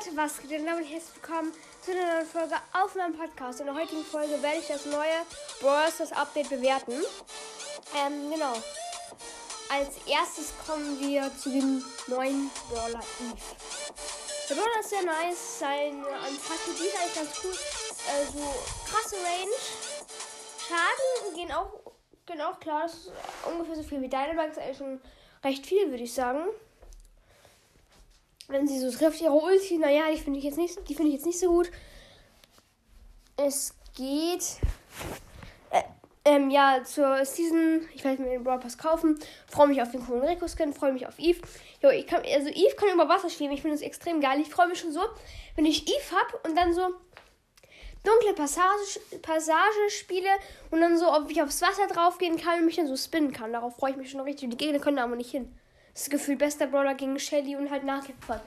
Leute, was geht denn damit? Herzlich willkommen zu einer neuen Folge auf meinem Podcast. In der heutigen Folge werde ich das neue Brawl Stars Update bewerten. Ähm, genau. Als erstes kommen wir zu dem neuen Brawler Eve. Der Brawler ist sehr nice, seine die ist eigentlich ganz cool. Äh, so krasse Range. Schaden gehen auch, gehen auch klar, das ist ungefähr so viel wie Dynamax, eigentlich schon recht viel, würde ich sagen wenn sie so trifft, ihre Ulti, naja, die finde ich jetzt nicht, ich jetzt nicht so gut. Es geht äh, ähm, ja zur Season. Ich werde mir den Brawl Pass kaufen. Freue mich auf den coolen Rico Skin. Freue mich auf Eve. Jo, ich kann, also Eve kann über Wasser schweben. Ich finde das extrem geil. Ich freue mich schon so, wenn ich Eve habe und dann so dunkle Passage, Passage spiele und dann so, ob ich aufs Wasser draufgehen kann und mich dann so spinnen kann. Darauf freue ich mich schon richtig. Die Gegner können da aber nicht hin. Das Gefühl bester Brawler gegen Shelly und halt Nahkämpfer.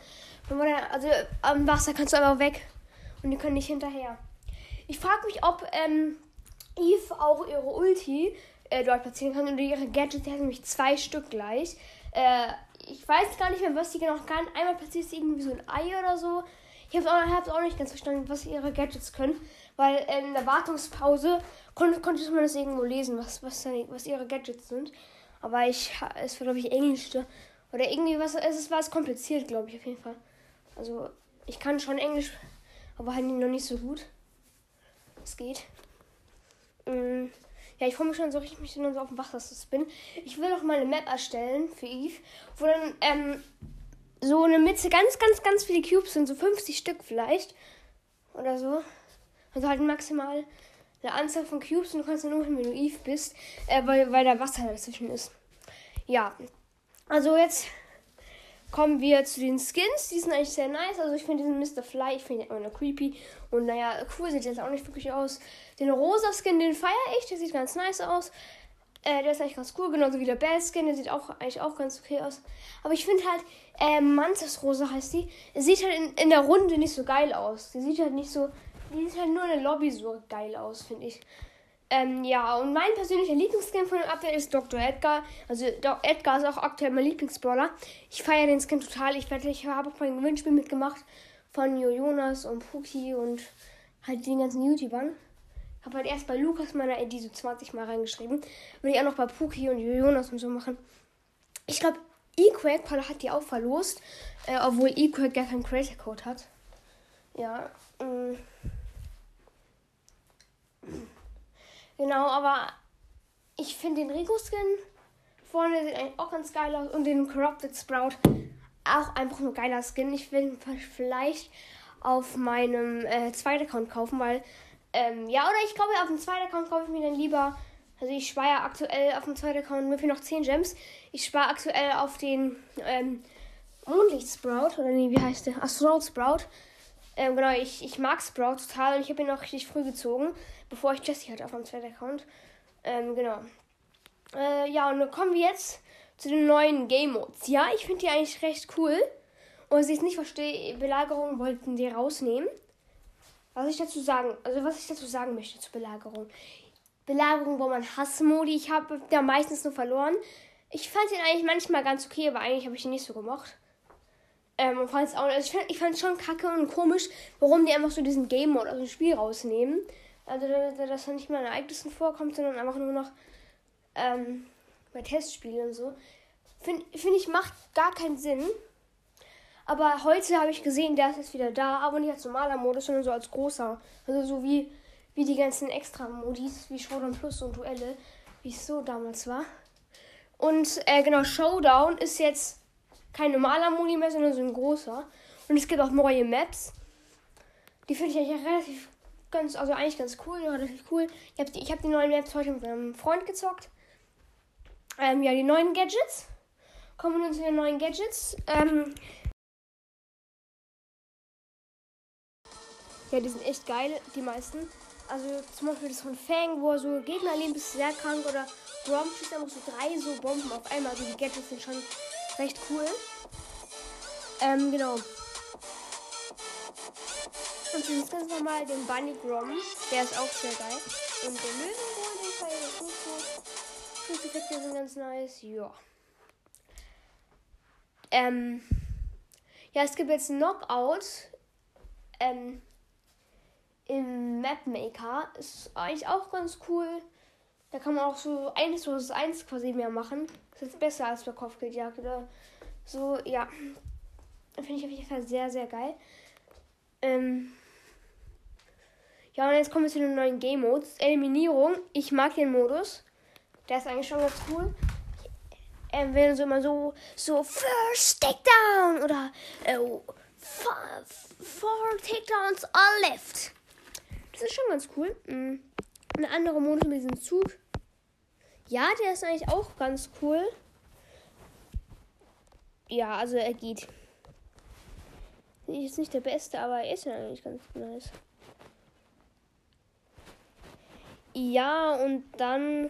Also am Wasser kannst du einfach weg und die können nicht hinterher. Ich frage mich, ob ähm, Eve auch ihre Ulti äh, dort platzieren kann oder ihre Gadgets. Die hat nämlich zwei Stück gleich. Äh, ich weiß gar nicht mehr, was sie genau kann. Einmal platziert sie irgendwie so ein Ei oder so. Ich habe es auch, auch, nicht ganz verstanden, was ihre Gadgets können. Weil äh, in der Wartungspause konnte, konnte man das irgendwo lesen, was, was, was ihre Gadgets sind. Aber ich, es war, glaube ich, Englisch. Oder irgendwie was, es war es kompliziert, glaube ich, auf jeden Fall. Also, ich kann schon Englisch, aber halt noch nicht so gut. Es geht. Ähm, ja, ich freue mich schon so richtig, mich dann so auf dem zu bin. Ich will auch mal eine Map erstellen für Eve, wo dann ähm, so eine Mitte ganz, ganz, ganz viele Cubes sind, so 50 Stück vielleicht. Oder so. Also halt maximal eine Anzahl von Cubes und du kannst nur hin, wenn du Eve bist, äh, weil, weil da Wasser dazwischen ist. Ja, also jetzt kommen wir zu den Skins. Die sind eigentlich sehr nice. Also ich finde diesen Mr. Fly, ich finde ihn immer nur creepy. Und naja, cool sieht jetzt auch nicht wirklich aus. Den rosa Skin, den feiere ich. Der sieht ganz nice aus. Äh, der ist eigentlich ganz cool, genauso wie der Bell Skin, der sieht auch eigentlich auch ganz okay aus. Aber ich finde halt, äh, Mantis Rosa heißt die, sieht halt in, in der Runde nicht so geil aus. Die sieht halt nicht so die sieht halt nur in der Lobby so geil aus, finde ich. Ähm, ja, und mein persönlicher Lieblingsskin von dem Update ist Dr. Edgar. Also Dr. Edgar ist auch aktuell mein Lieblingsbrawler. Ich feiere den Skin total. Ich, ich habe auch beim Gewinnspiel mitgemacht von Jo Jonas und Puki und halt den ganzen YouTubern. Habe halt erst bei Lukas meiner ID so 20 Mal reingeschrieben. Würde ich auch noch bei Puki und Jo Jonas und so machen. Ich glaube, E-Quack hat die auch verlost. Äh, obwohl E-Quack gar keinen Creator Code hat. Ja, äh. Genau, aber ich finde den Rico-Skin vorne sieht eigentlich auch ganz geil aus und den Corrupted Sprout auch einfach nur geiler Skin. Ich will vielleicht auf meinem äh, zweiten Account kaufen, weil ähm, ja, oder ich glaube, auf dem zweiten Account kaufe ich mir dann lieber. Also ich spare aktuell auf dem zweiten Account mir für noch 10 Gems. Ich spare aktuell auf den ähm, Mondlicht Sprout oder nee, wie heißt der? Astronaut Sprout. Ähm, genau, ich, ich mag Sprout total und ich habe ihn auch richtig früh gezogen, bevor ich Jessie hatte auf meinem zweiten Account. Ähm, genau. Äh, ja, und dann kommen wir jetzt zu den neuen Game Modes. Ja, ich finde die eigentlich recht cool. Und was ich nicht verstehe, Belagerung wollten die rausnehmen. Was ich dazu sagen, also was ich dazu sagen möchte zur Belagerung. Belagerung wo man Hassmodi. Ich habe da meistens nur verloren. Ich fand den eigentlich manchmal ganz okay, aber eigentlich habe ich ihn nicht so gemocht. Ähm, und fand auch, also ich fand es schon kacke und komisch, warum die einfach so diesen Game Mode aus dem Spiel rausnehmen. Also, dass er nicht mehr in Ereignissen vorkommt, sondern einfach nur noch ähm, bei Testspielen und so. Finde find ich, macht gar keinen Sinn. Aber heute habe ich gesehen, der ist jetzt wieder da, aber nicht als normaler Modus, sondern so als großer. Also so wie, wie die ganzen Extra-Modis, wie Showdown Plus und Duelle, wie es so damals war. Und äh, genau, Showdown ist jetzt kein normaler Moni mehr, sondern so ein großer. Und es gibt auch neue Maps. Die finde ich eigentlich relativ ganz, also eigentlich ganz cool, relativ cool. Ich habe die, hab die neuen Maps heute mit meinem Freund gezockt. Ähm, ja, die neuen Gadgets. Kommen wir nun zu den neuen Gadgets. Ähm, ja, die sind echt geil, die meisten. Also zum Beispiel das von Fang, wo er so Gegner leben, ist sehr krank. Oder Grom schießt einfach so drei so Bomben auf einmal. Also die Gadgets sind schon recht cool. Ähm, genau. Und jetzt ganz normal den Bunny Grom. Der ist auch sehr geil. Und der Löwenwohl, den feiere ich gut so. Schusseffekte sind ganz nice. Ja. Ähm. Ja, es gibt jetzt Knockout ähm, im Mapmaker. Ist eigentlich auch ganz cool. Da kann man auch so eins versus eins quasi mehr machen. Ist besser als bei Kopfgeldjagd oder so, ja. Finde ich auf jeden Fall sehr, sehr geil. Ähm ja, und jetzt kommen wir zu den neuen Game Modes. Eliminierung. Ich mag den Modus. Der ist eigentlich schon ganz cool. Ähm, wenn so immer so, so First Takedown oder äh, four, four Takedowns all left. Das ist schon ganz cool. Mhm. Ein anderer Modus mit diesem Zug. Ja, der ist eigentlich auch ganz cool. Ja, also er geht. Ist nicht der beste, aber er ist ja eigentlich ganz nice. Ja, und dann.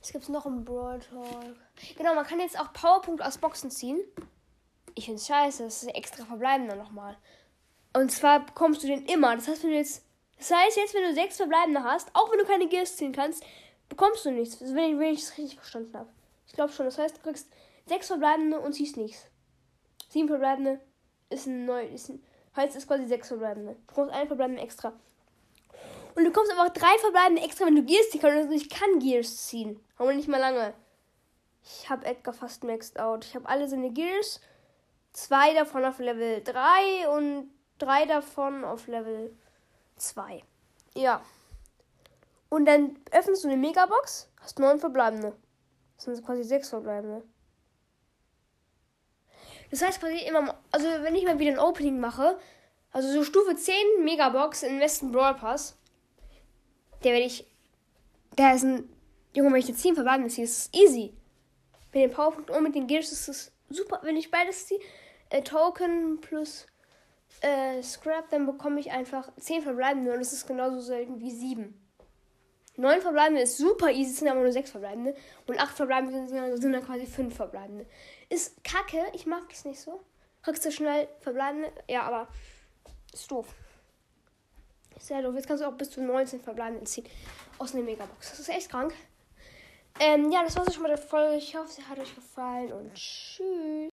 Was gibt's noch im Brawl Talk? Genau, man kann jetzt auch Powerpunkt aus Boxen ziehen. Ich find's scheiße, das ist extra verbleibender nochmal. Und zwar bekommst du den immer. Das heißt, wenn du jetzt. Das heißt, jetzt, wenn du sechs verbleibende hast, auch wenn du keine Gears ziehen kannst, bekommst du nichts. Wenn ich, das richtig verstanden habe. Ich glaube schon. Das heißt, du kriegst sechs verbleibende und ziehst nichts. Sieben verbleibende ist ein neu. Ist ein, heißt, ist quasi sechs verbleibende. Du bekommst einen verbleibenden extra. Und du bekommst einfach drei verbleibende extra, wenn du Gears ziehen kannst. Also ich kann Gears ziehen. Aber nicht mal lange. Ich habe Edgar fast maxed out. Ich habe alle seine Gears. Zwei davon auf Level 3 und drei davon auf Level 2. Ja. Und dann öffnest du eine Megabox, hast neun verbleibende. Das sind quasi sechs verbleibende. Das heißt quasi immer, also wenn ich mal wieder ein Opening mache, also so Stufe 10 Megabox im Westen Brawl Pass, der werde ich, der ist ein, Junge, wenn ich jetzt 10 verbleibende ziehe, ist es easy. Mit dem Powerpunkt und mit den Gears ist es super, wenn ich beides ziehe, äh, Token plus äh, Scrap, dann bekomme ich einfach 10 verbleibende und es ist genauso selten wie 7. 9 verbleibende ist super easy, sind aber nur 6 verbleibende. Und 8 verbleibende sind, sind dann quasi 5 verbleibende. Ist kacke, ich mag es nicht so. Kriegst du schnell verbleibende? Ja, aber ist doof. Sehr doof. Jetzt kannst du auch bis zu 19 verbleibende ziehen. Aus einer Megabox. Das ist echt krank. Ähm, ja, das war's schon mit der Folge. Ich hoffe, sie hat euch gefallen und tschüss.